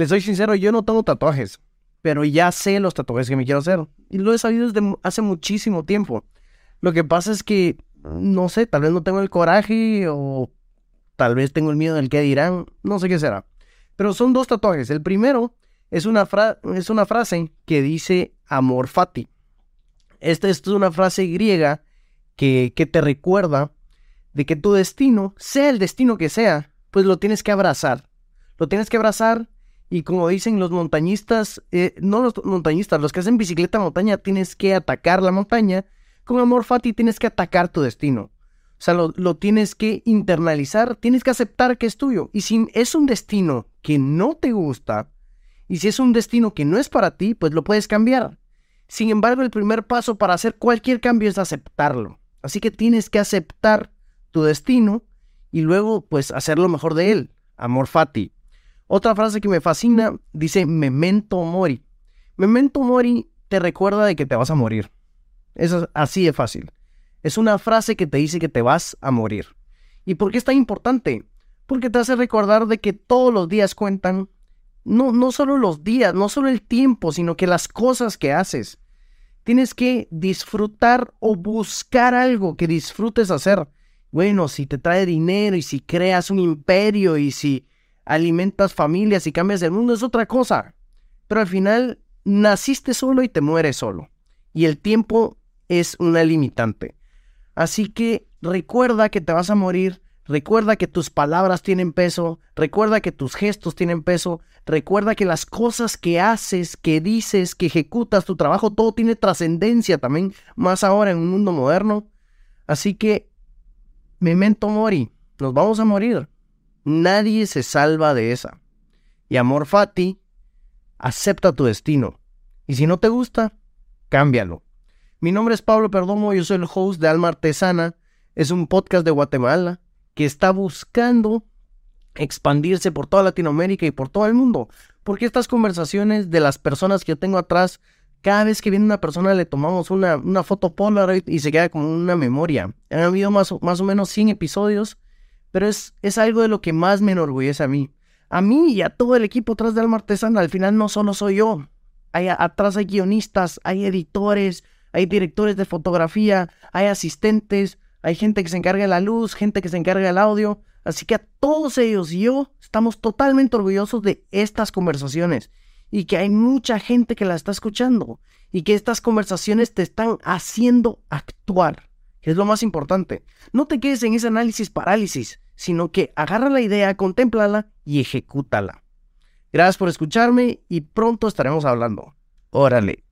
Les soy sincero, yo no tengo tatuajes, pero ya sé los tatuajes que me quiero hacer. Y lo he sabido desde hace muchísimo tiempo. Lo que pasa es que, no sé, tal vez no tengo el coraje o tal vez tengo el miedo del que dirán, no sé qué será. Pero son dos tatuajes. El primero es una, es una frase que dice amor fati. Esta es una frase griega que, que te recuerda de que tu destino, sea el destino que sea, pues lo tienes que abrazar. Lo tienes que abrazar y como dicen los montañistas, eh, no los montañistas, los que hacen bicicleta montaña, tienes que atacar la montaña. Con amor fati tienes que atacar tu destino. O sea, lo, lo, tienes que internalizar, tienes que aceptar que es tuyo. Y si es un destino que no te gusta, y si es un destino que no es para ti, pues lo puedes cambiar. Sin embargo, el primer paso para hacer cualquier cambio es aceptarlo. Así que tienes que aceptar tu destino y luego pues hacer lo mejor de él. Amor fati. Otra frase que me fascina dice memento mori. Memento mori te recuerda de que te vas a morir. Eso es así de fácil. Es una frase que te dice que te vas a morir. ¿Y por qué es tan importante? Porque te hace recordar de que todos los días cuentan. No, no solo los días, no solo el tiempo, sino que las cosas que haces. Tienes que disfrutar o buscar algo que disfrutes hacer bueno, si te trae dinero y si creas un imperio y si alimentas familias y cambias el mundo es otra cosa. Pero al final naciste solo y te mueres solo. Y el tiempo es una limitante. Así que recuerda que te vas a morir, recuerda que tus palabras tienen peso, recuerda que tus gestos tienen peso, recuerda que las cosas que haces, que dices, que ejecutas, tu trabajo, todo tiene trascendencia también, más ahora en un mundo moderno. Así que Memento mori, nos vamos a morir. Nadie se salva de esa. Y amor fati, acepta tu destino. Y si no te gusta, cámbialo. Mi nombre es Pablo Perdomo, yo soy el host de Alma Artesana. Es un podcast de Guatemala que está buscando expandirse por toda Latinoamérica y por todo el mundo. Porque estas conversaciones de las personas que yo tengo atrás cada vez que viene una persona le tomamos una, una foto Polaroid y se queda como una memoria. Han habido más, más o menos 100 episodios, pero es, es algo de lo que más me enorgullece a mí. A mí y a todo el equipo atrás de Alma Artesana, al final no solo soy yo. Hay, atrás hay guionistas, hay editores, hay directores de fotografía, hay asistentes, hay gente que se encarga de la luz, gente que se encarga del audio. Así que a todos ellos y yo estamos totalmente orgullosos de estas conversaciones y que hay mucha gente que la está escuchando y que estas conversaciones te están haciendo actuar, es lo más importante. No te quedes en ese análisis parálisis, sino que agarra la idea, contémplala y ejecútala. Gracias por escucharme y pronto estaremos hablando. Órale.